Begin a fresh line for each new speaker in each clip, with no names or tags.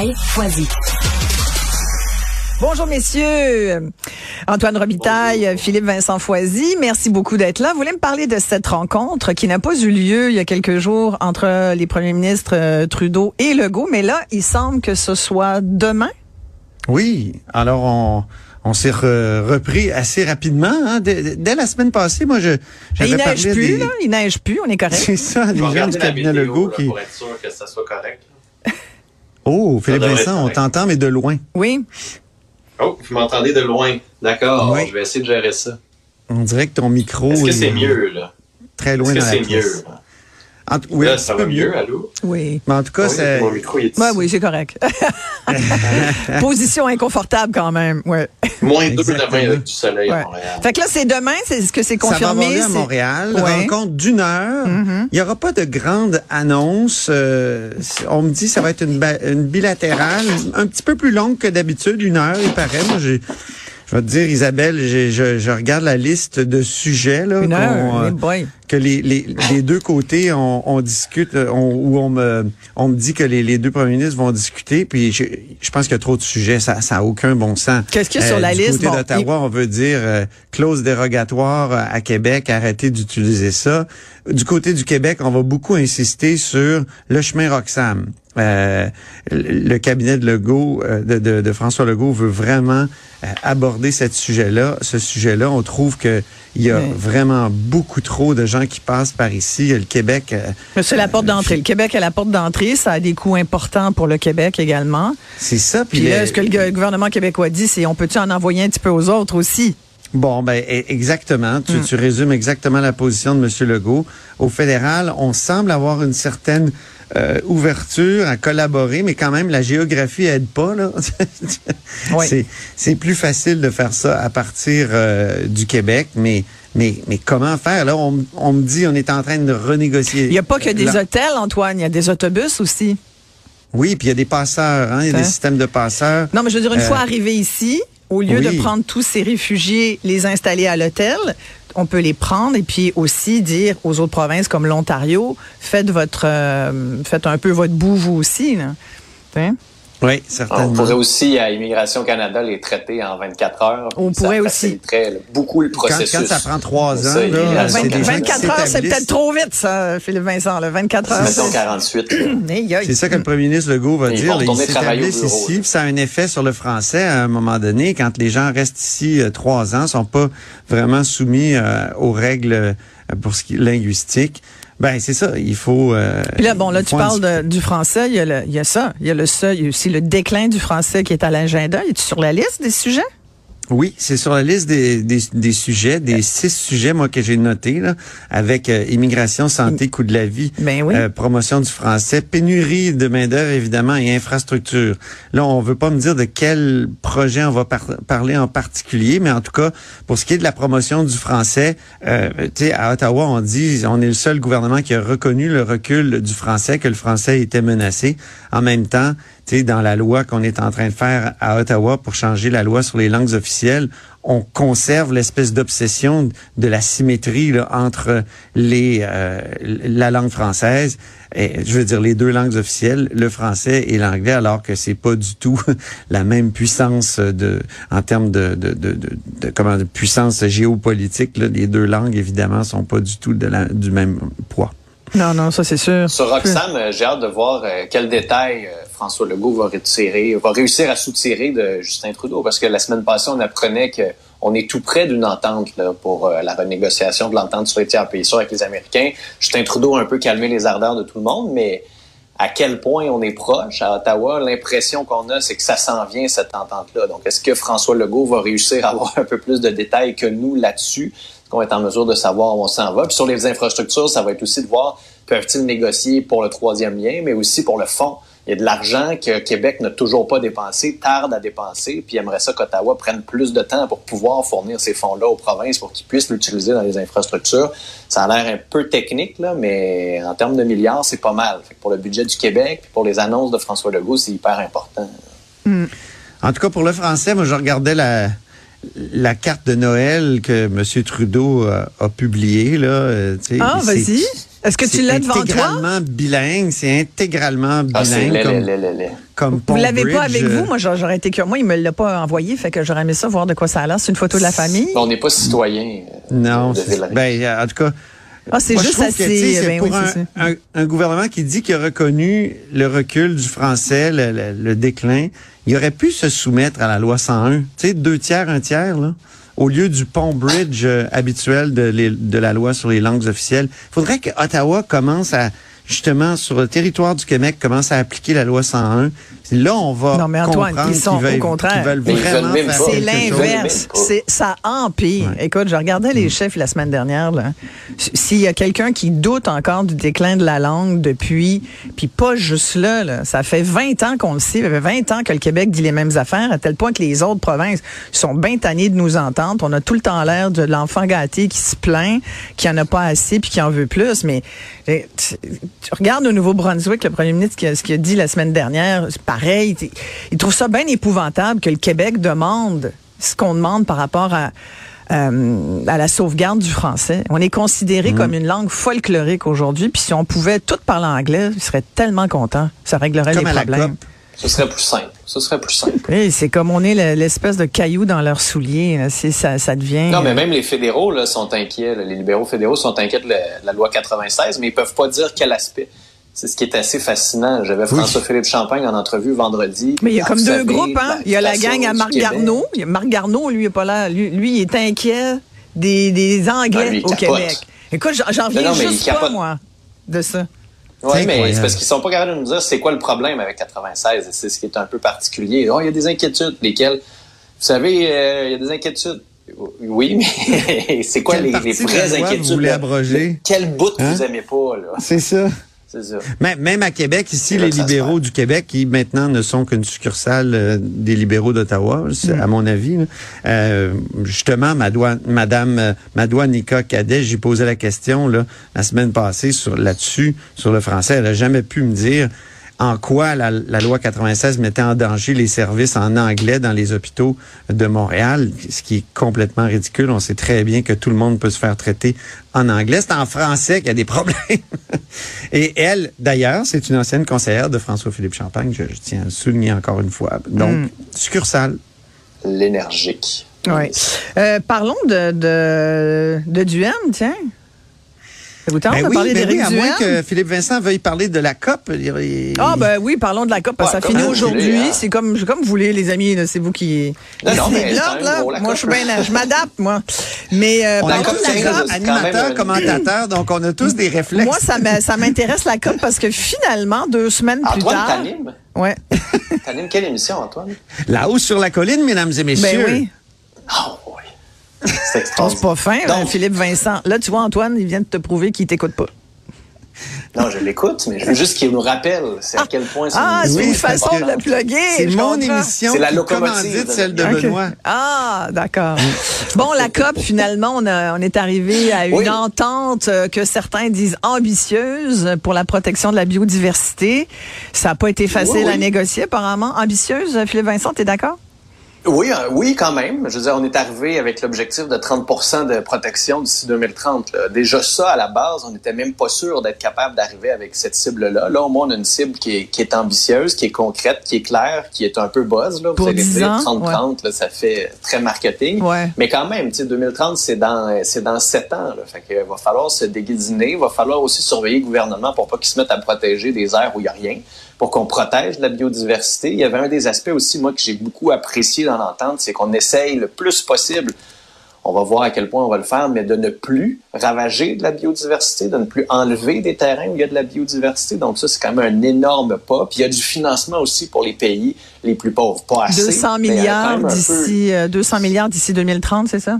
Foisy.
Bonjour messieurs, Antoine Robitaille, Philippe Vincent Foisy, merci beaucoup d'être là. Vous voulez me parler de cette rencontre qui n'a pas eu lieu il y a quelques jours entre les premiers ministres euh, Trudeau et Legault, mais là, il semble que ce soit demain.
Oui, alors on, on s'est re- repris assez rapidement. Hein. Dès, dès la semaine passée, moi, je j'avais
il neige
parlé
plus,
des...
là, il neige plus, on est correct.
C'est ça, les gens du cabinet Legault qui...
pour être sûr que ça soit correct.
Oh, Philippe Vincent, on t'entend, mais de loin.
Oui,
Oh, vous m'entendez de loin. D'accord,
Oui.
je vais essayer de gérer ça.
On dirait que ton micro
Est-ce que
est
c'est mieux, là?
très
Est-ce
loin
que
dans la
c'est mieux?
pièce. En, oui,
là, ça
peu
va mieux, allô?
oui.
Mais en tout cas,
Oui,
c'est...
Mon micro est ici.
Ouais, oui, c'est correct. Position inconfortable quand même, ouais.
Moins 2
Exactement.
demain avec du soleil
Ouais.
à Montréal.
Fait que là, c'est demain, c'est ce que c'est
Ça va
confirmé.
avoir lieu à Montréal.
Ouais.
Rencontre d'une heure.
Mhm.
Il n'y aura pas de grande annonce. euh, on me dit que ça va être une, une bilatérale, un petit peu plus longue que d'habitude, une heure, il paraît. Moi, j'ai- je vais te dire, Isabelle, je, je regarde la liste de sujets là,
Une heure,
qu'on, euh, que les, les, les deux côtés on, on discute, euh, on, où on me on me dit que les, les deux premiers ministres vont discuter. Puis je, je pense qu'il y a trop de sujets, ça ça a aucun bon sens.
Qu'est-ce qu'il y a sur la
du
liste?
côté
Bon,
d'Ottawa, on veut dire euh, clause dérogatoire euh, à Québec, arrêtez d'utiliser ça. Du côté du Québec, on va beaucoup insister sur le chemin Roxham. Euh, le cabinet de Legault, euh, de, de, de François Legault veut vraiment euh, aborder ce sujet-là. Ce sujet-là, on trouve que il y a vraiment beaucoup trop de gens qui passent par ici. Le Québec, euh,
C'est la porte d'entrée. Le Québec est la porte d'entrée. Ça a des coûts importants pour le Québec également.
c'est ça.
Puis
le-
là, ce que le gouvernement québécois dit, c'est on peut-tu en envoyer un petit peu aux autres aussi?
Bon, ben e- exactement. Tu,
Mm.
tu résumes exactement la position de M. Legault. Au fédéral, on semble avoir une certaine euh, ouverture à collaborer, mais quand même, la géographie aide pas. Là.
Oui.
C'est plus facile de faire ça à partir euh, du Québec, mais mais mais comment faire? Là On, on me dit on est en train de renégocier.
Il n'y a pas que des
Là-
hôtels, Antoine. Il y a des autobus aussi.
Oui, puis il y a des passeurs. Hein, il y a
Hein?
des systèmes de passeurs.
Non, mais je veux dire, une
Euh,
fois arrivés ici, au lieu
oui.
de prendre tous ces réfugiés, les installer à l'hôtel, on peut les prendre et puis aussi dire aux autres provinces comme l'Ontario, faites votre, euh, faites un peu votre bout vous aussi.
Oui,
On
certainement.
pourrait aussi, à Immigration Canada, les traiter en 24 heures.
On
Ça
pourrait aussi.
beaucoup le
Quand,
processus.
quand ça prend trois ans,
Ça,
là,
Immigration
c'est des gens qui
24 heures, c'est peut-être trop vite, ça, Philippe Vincent. Là. 24 heures.
Mettons
c'est-
48. là.
Aïe, aïe.
C'est ça que le premier ministre Legault va
Ils
dire.
vont
là,
retourner
Ils s'établissent ici, puis ça a un effet sur le français à un moment donné. Quand les gens restent ici euh, trois ans, sont pas vraiment soumis euh, aux règles euh, pour ce qui est linguistique. Ben c'est ça. Il faut. euh,
Puis là, bon, là, tu parles de- du français. Il y, a le- il y a ça. Il y a le ça. Il y a aussi le déclin du français qui est à l'agenda. Es-tu sur la liste des sujets?
Oui, c'est sur la liste des, des, des sujets, des six sujets, moi, que j'ai notés, là, avec euh, immigration, santé, coût de la vie,
Ben oui.
euh, promotion du français, pénurie de main-d'œuvre, évidemment, et infrastructure. Là, on veut pas me dire de quel projet on va par- parler en particulier, mais en tout cas, pour ce qui est de la promotion du français, euh, tu sais, à Ottawa, on dit, on est le seul gouvernement qui a reconnu le recul du français, que le français était menacé. En même temps, sais, dans la loi qu'on est en train de faire à Ottawa pour changer la loi sur les langues officielles, on conserve l'espèce d'obsession de la symétrie là, entre les euh, la langue française et je veux dire les deux langues officielles, le français et l'anglais, alors que c'est pas du tout la même puissance de en termes de de, de, de, de- comment de puissance géopolitique. Là, les deux langues évidemment sont pas du tout de la, du même poids.
Non, non, ça, c'est sûr.
Sur Roxham, euh, j'ai hâte de voir euh, quels détails euh, François Legault va va réussir à soutirer de Justin Trudeau, parce que la semaine passée, on apprenait que on est tout près d'une entente là, pour euh, la renégociation de l'entente sur les tiers pays avec les Américains. Justin Trudeau a un peu calmé les ardeurs de tout le monde, mais à quel point on est proche à Ottawa, l'impression qu'on a, c'est que ça s'en vient, cette entente-là. Donc, est-ce que François Legault va réussir à avoir un peu plus de détails que nous là-dessus? qu'on être en mesure de savoir où on s'en va? Puis sur les infrastructures, ça va être aussi de voir peuvent-ils négocier pour le troisième lien, mais aussi pour le fond. Il y a de l'argent que Québec n'a toujours pas dépensé, tarde à dépenser, puis aimerait ça qu'Ottawa prenne plus de temps pour pouvoir fournir ces fonds-là aux provinces pour qu'ils puissent l'utiliser dans les infrastructures. Ça a l'air un peu technique, là, mais en termes de milliards, c'est pas mal. Fait que pour le budget du Québec, puis pour les annonces de François Legault, c'est hyper important.
En tout cas, pour le français, moi, je regardais la, la carte de Noël que M. Trudeau a, a publiée. Là, euh,
Ah, vas-y. Est-ce que tu
c'est
l'as devant toi?
intégralement bilingue. C'est intégralement
Ah, c'est
bilingue comme,
Vous l'avez pas avec vous? Moi, j'aurais été curieux. Moi, il me l'a pas envoyé, fait que j'aurais aimé ça voir de quoi ça a l'air. C'est une photo de la famille.
On n'est pas citoyen. euh,
Non, c'est- ben, en tout cas,
Ah, c'est juste assez.
c'est
ben
pour
oui,
un,
c'est ça.
un- un gouvernement qui dit qu'il a reconnu le recul du français, le, le- le déclin. Il aurait pu se soumettre à la loi 101. Tu sais, deux tiers, un tiers, là, au lieu du pont bridge euh, habituel de, la loi sur les langues officielles. Il faudrait que Ottawa commence à justement sur le territoire du Québec commence à appliquer la loi 101. Là, on va
Non, mais Antoine,
comprendre
ils sont
qu'ils veulent,
au contraire.
ils.
C'est l'inverse. C'est ça empire. Écoute, je regardais les chiffres la semaine dernière. là. S'il y a quelqu'un qui doute encore du déclin de la langue depuis, puis pas juste là, là, ça fait 20 ans qu'on le sait, ça fait 20 ans que le Québec dit les mêmes affaires, à tel point que les autres provinces sont bien tannées de nous entendre. On a tout le temps l'air de l'enfant gâté qui se plaint, qui en a pas assez, puis qui en veut plus. Mais eh, tu, tu regardes au Nouveau-Brunswick, le premier ministre, ce qu'il a dit la semaine dernière, c'est pareil. tu- Il trouve ça bien épouvantable que le Québec demande ce qu'on demande par rapport à, euh, à la sauvegarde du français. On est
Mm.
considéré comme une langue folklorique aujourd'hui, puis si on pouvait tout parler anglais, ils seraient tellement contents. Ça réglerait
Comme
les problèmes.
Ce serait plus simple. Ce serait plus simple.
Oui, c'est comme on est le- l'espèce de caillou dans leurs souliers. C'est ça, ça devient.
Non, mais
euh,
même les fédéraux là, sont inquiets. Les libéraux fédéraux sont inquiets de la, de la loi 96, mais ils peuvent pas dire quel aspect. C'est ce qui est assez fascinant. J'avais François-Philippe Champagne en entrevue vendredi.
Mais il y a
Ah,
comme deux
savez,
groupes, hein. Il y a la gang à Marc. Garneau. Il y a Marc Garneau, lui, il est pas là. Lui, lui, il est inquiet des, des Anglais
Ah, lui,
au
capote.
Québec. Écoute, j'en- j'en reviens
non,
juste pas,
capote.
moi, de ça.
Oui, mais c'est parce qu'ils sont pas capables de nous dire c'est quoi le problème avec 96. Et C'est ce qui est un peu particulier. Oh, il y a des inquiétudes, lesquelles, vous savez, euh, il y a des inquiétudes. Oui, mais c'est quoi
Quelle
les, vraies
loi vous
inquiétudes?
voulez abroger?
Quel bout
Hein?
vous aimez pas, là?
C'est ça.
C'est ça.
Même, même à Québec, ici, les libéraux du Québec, qui maintenant ne sont qu'une succursale euh, des libéraux d'Ottawa,
Mm.
à mon avis. Euh, justement, Madame euh, Madoua Nika Cadet, j'ai posé la question là, la semaine passée sur là-dessus, sur le français. Elle a jamais pu me dire en quoi la, la loi 96 mettait en danger les services en anglais dans les hôpitaux de Montréal, ce qui est complètement ridicule. On sait très bien que tout le monde peut se faire traiter en anglais. C'est en français qu'il y a des problèmes. Et elle, d'ailleurs, c'est une ancienne conseillère de François-Philippe Champagne, je, je tiens à le souligner encore une fois. Donc, succursale.
L'énergique.
Oui. Euh, parlons de, de, de Duhem, tiens. Ça vous tente
Ben
de
oui,
parler
ben oui,
d'Éric
à moins que Philippe Vincent veuille parler de la COP. il-
Ah ben oui, parlons de la COP. parce que
Ouais,
ça
comme
finit aujourd'hui.
hein.
C'est comme, comme vous voulez, les amis. là, C'est vous qui.
Non, non,
C'est
mais
là.
gros, la
Moi, je suis
COP.
bien, je m'adapte, moi. Mais euh,
on
La COP, c'est
animateurs,
un-
commentateurs, donc on a tous des réflexes.
Moi, ça m'intéresse la COP parce que finalement, deux semaines plus
Antoine,
tard.
t'animes?
Ouais.
T'animes quelle émission, Antoine?
La hausse sur la colline, mesdames et messieurs.
Ben oui. Oh, C'est pas fin,
Donc-
Philippe Vincent. Là, tu vois, Antoine, il vient de te prouver qu'il t'écoute pas.
Non, je l'écoute, mais je veux juste qu'il nous rappelle c'est à quel point c'est
Ah, c'est une façon de le plugger.
C'est mon
comprends.
émission
C'est la locomotive de
celle de. Benoît.
Ah, d'accord. Bon, la COP, finalement, on, a- on est arrivé à une
Oui.
entente euh, que certains disent ambitieuse pour la protection de la biodiversité. Ça n'a pas été facile
Oui, oui.
à négocier, apparemment. Ambitieuse, Philippe Vincent, t'es d'accord?
Oui, euh, oui, quand même. Je veux dire, on est arrivé avec l'objectif de 30% de protection d'ici 2030. là. Déjà ça, à la base, on n'était même pas sûr d'être capable d'arriver avec cette cible-là. Là, au moins, on a une cible qui est, qui est ambitieuse, qui est concrète, qui est claire, qui est un peu buzz. Là. Vous
Pour
allez
10
dire
ans,
30-30, là, ça fait très marketing.
Ouais.
Mais quand même, tu sais, 2030, c'est dans, c'est dans 7 ans. Là. Fait que va falloir se déguisiner. Il va falloir aussi surveiller le gouvernement pour pas qu'il se mette à protéger des aires où il n'y a rien. Pour qu'on protège la biodiversité. Il y avait un des aspects aussi, moi, que j'ai beaucoup apprécié dans l'entente, c'est qu'on essaye le plus possible on va voir à quel point on va le faire, mais de ne plus ravager de la biodiversité, de ne plus enlever des terrains où il y a de la biodiversité. Donc ça, c'est quand même un énorme pas. Puis il y a du financement aussi pour les pays les plus pauvres. Pas assez.
200
mais il y a quand
milliards
peu-
d'ici euh, 200 milliards d'ici 2030, c'est ça?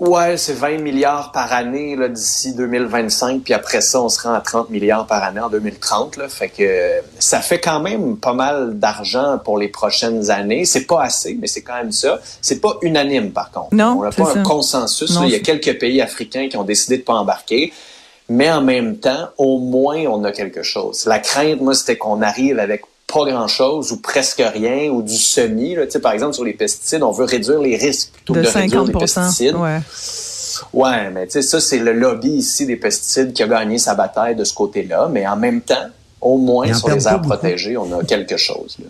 Ouais, c'est 20 milliards par année là, d'ici 2025, puis après ça, on se rend à 30 milliards par année en 2030. Là, fait que ça fait quand même pas mal d'argent pour les prochaines années. C'est pas assez, mais c'est quand même ça. C'est pas unanime, par contre.
Non,
on n'a pas
ça.
un consensus.
Non,
là. Il y a quelques pays africains qui ont décidé de pas embarquer. Mais en même temps, au moins, on a quelque chose. La crainte, moi, c'était qu'on arrive avec pas grand-chose ou presque rien ou du semi. Là. Tu sais, Par exemple, sur les pesticides, on veut réduire les risques plutôt
De
que de réduire
50
les pesticides.
ouais.
Ouais, mais tu sais, ça, c'est le lobby ici des pesticides qui a gagné sa bataille de ce côté-là. Mais en même temps, au moins, sur les aires
beaucoup.
protégées, on a quelque chose. Là.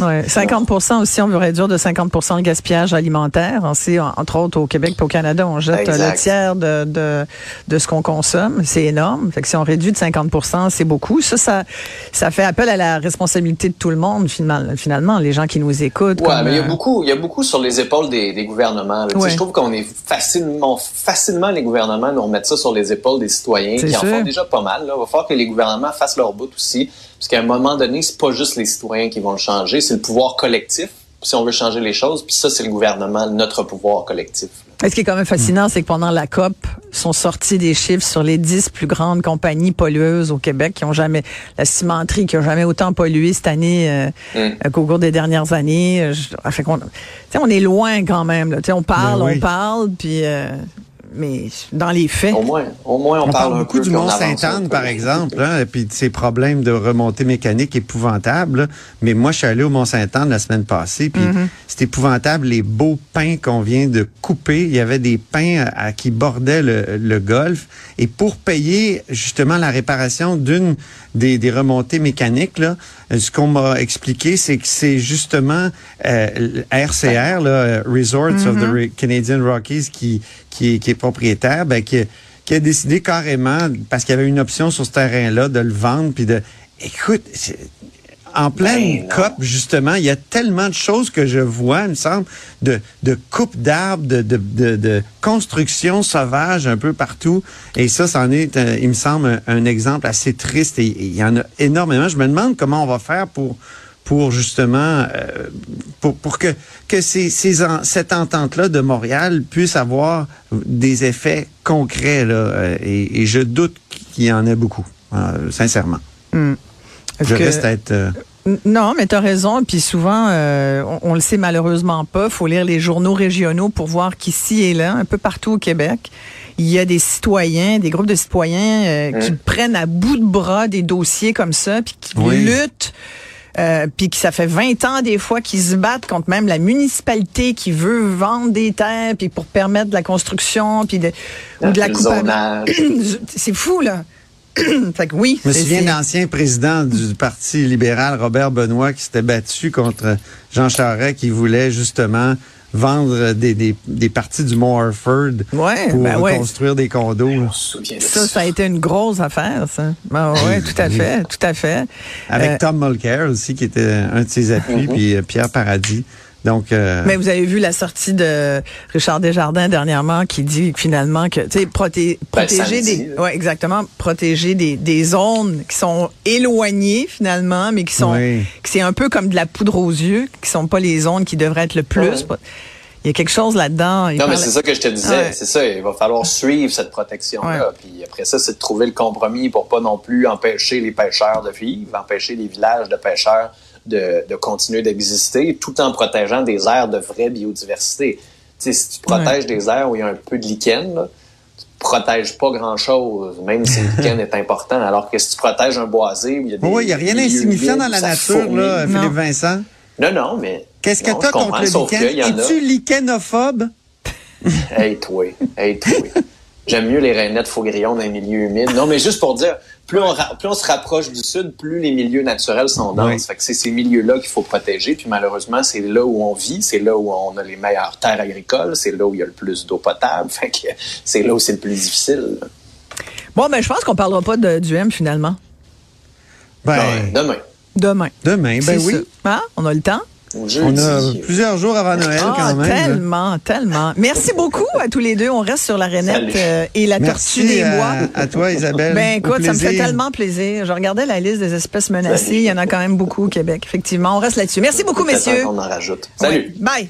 Ouais, 50% aussi, on veut réduire de 50% le gaspillage alimentaire. On sait, en- entre autres, au Québec et au Canada, on jette euh,
Exact.
le tiers de, de, de ce qu'on consomme. C'est énorme. Fait que si on réduit de 50% c'est beaucoup. Ça, ça, ça fait appel à la responsabilité de tout le monde, finalement, finalement les gens qui nous écoutent.
Ouais,
comme,
mais il y a
euh,
beaucoup, il y a beaucoup sur les épaules des, des gouvernements. là. Tu sais,
Ouais.
Je trouve qu'on est facilement, facilement les gouvernements nous remettent ça sur les épaules des citoyens qui en
sûr.
font déjà pas mal. Là. Il va falloir que les gouvernements fassent leur bout aussi, parce qu'à un moment donné, c'est pas juste les citoyens qui vont le changer, c'est le pouvoir collectif. Si on veut changer les choses, puis ça, c'est le gouvernement, notre pouvoir collectif.
Ce qui est quand même fascinant, c'est que pendant la COP, sont sortis des chiffres sur les 10 plus grandes compagnies pollueuses au Québec qui ont jamais, la cimenterie qui a jamais autant pollué cette année euh,
Mm.
euh, qu'au cours des dernières années. Euh, je- fait qu'on- tu sais, on est loin quand même. Là. Tu sais, On parle,
Ben oui.
on parle, puis euh, mais dans les faits.
Au moins, au moins, on,
On,
parle,
parle
un
beaucoup
peu,
du
puis on
Mont
avance un
Sainte-Anne,
peu.
par exemple, hein, et puis de ses problèmes de remontée mécanique épouvantables. là. Mais moi, je suis allé au Mont Sainte-Anne la semaine passée, puis
Mm-hmm.
c'est épouvantable les beaux pins qu'on vient de couper. Il y avait des pins à, à- qui bordaient le, le golfe. Et pour payer justement la réparation d'une des, des remontées mécaniques, là, ce qu'on m'a expliqué, c'est que c'est justement euh, RCR, là, euh, Resorts of the Ra- Canadian Rockies, qui, qui, est, qui est propriétaire, ben, qui, qui a décidé carrément, parce qu'il y avait une option sur ce terrain-là, de le vendre, puis de... Écoute, en pleine
Ben.
COP, justement, il y a tellement de choses que je vois, il me semble, de, de coupe d'arbres, de, de, de, de construction sauvage un peu partout. Et ça, c'en est, euh, il me semble, un, un exemple assez triste. Et, et il y en a énormément. Je me demande comment on va faire pour pour justement euh, pour, pour que que ces, ces en- cette entente là de Montréal puisse avoir des effets concrets là euh, et, et je doute qu'il y en ait beaucoup euh, sincèrement
Est-ce
je
que-
reste à être euh,
Non, mais tu as raison. Puis souvent, euh, on, on le sait malheureusement pas. faut lire les journaux régionaux pour voir qu'ici et là, un peu partout au Québec, il y a des citoyens, des groupes de citoyens euh, qui prennent à bout de bras des dossiers comme ça, puis qui
Oui.
luttent. Euh, puis que ça fait 20 ans des fois qu'ils se battent contre même la municipalité qui veut vendre des terres puis pour permettre de la construction puis de ou de la coupe c'est fou là fait que oui
Je me
c'est-
souviens
c'est-
de l'ancien président du Parti libéral, Robert Benoît, qui s'était battu contre Jean Charest, qui voulait justement vendre des, des, des parties du Mont Harford
Ouais,
pour
ben ouais.
construire des condos.
Ça, ça a été une grosse affaire, ça. Ben ouais, tout à fait, tout à fait.
Avec
Euh,
Tom Mulcair aussi, qui était un de ses appuis, puis euh, Pierre Paradis. Donc, euh,
mais vous avez vu la sortie de Richard Desjardins dernièrement qui dit finalement que, tu sais, proté-
Ben,
protéger
samedi,
des, ouais, exactement, protéger des, des zones qui sont éloignées finalement, mais qui sont,
Oui.
c'est un peu comme de la poudre aux yeux, qui sont pas les zones qui devraient être le plus.
Ouais.
Il y a quelque chose là-dedans.
Non, mais c'est ça que je te disais.
Ouais.
C'est ça. Il va falloir suivre cette protection-là.
Ouais.
Puis après ça, c'est de trouver le compromis pour pas non plus empêcher les pêcheurs de vivre, empêcher les villages de pêcheurs de, de continuer d'exister, tout en protégeant des aires de vraie biodiversité. Tu sais, si tu protèges des aires où il y a un peu de lichen, là, tu protèges pas grand-chose, même si le lichen est important. Alors que si tu protèges un boisé où il y a des
oui, il n'y a rien d'insignifiant dans la
ça
nature,
fourmille.
là,
Non.
Philippe Vincent.
Non, non, mais...
Qu'est-ce que tu as contre le lichen?
a.
Es-tu lichenophobe?
Hey, toi. Hey, toi. J'aime mieux les rainettes faux grillons dans les milieux humides. Non, mais juste pour dire, plus on, plus on se rapproche du sud, plus les milieux naturels sont denses. Fait que c'est ces milieux-là qu'il faut protéger. Puis malheureusement, c'est là où on vit, c'est là où on a les meilleures terres agricoles, c'est là où il y a le plus d'eau potable. Fait que c'est là où c'est le plus difficile. là.
Bon, ben, je pense qu'on parlera pas de, du M finalement.
Ben,
Ouais, demain.
Demain.
Demain, ben oui.
Hein? On a le temps?
On a plusieurs jours avant Noël
Ah,
quand même.
tellement, tellement. Merci beaucoup à tous les deux. On reste sur la rainette euh, et la tortue
Merci
des
à,
bois.
à toi, Isabelle.
Ben
Au
écoute, ça me fait tellement plaisir. Je regardais la liste des espèces menacées. Il y en a quand même beaucoup au Québec. Effectivement, on reste là-dessus. Merci beaucoup, messieurs.
qu'on en rajoute. Salut.
Ouais. Bye.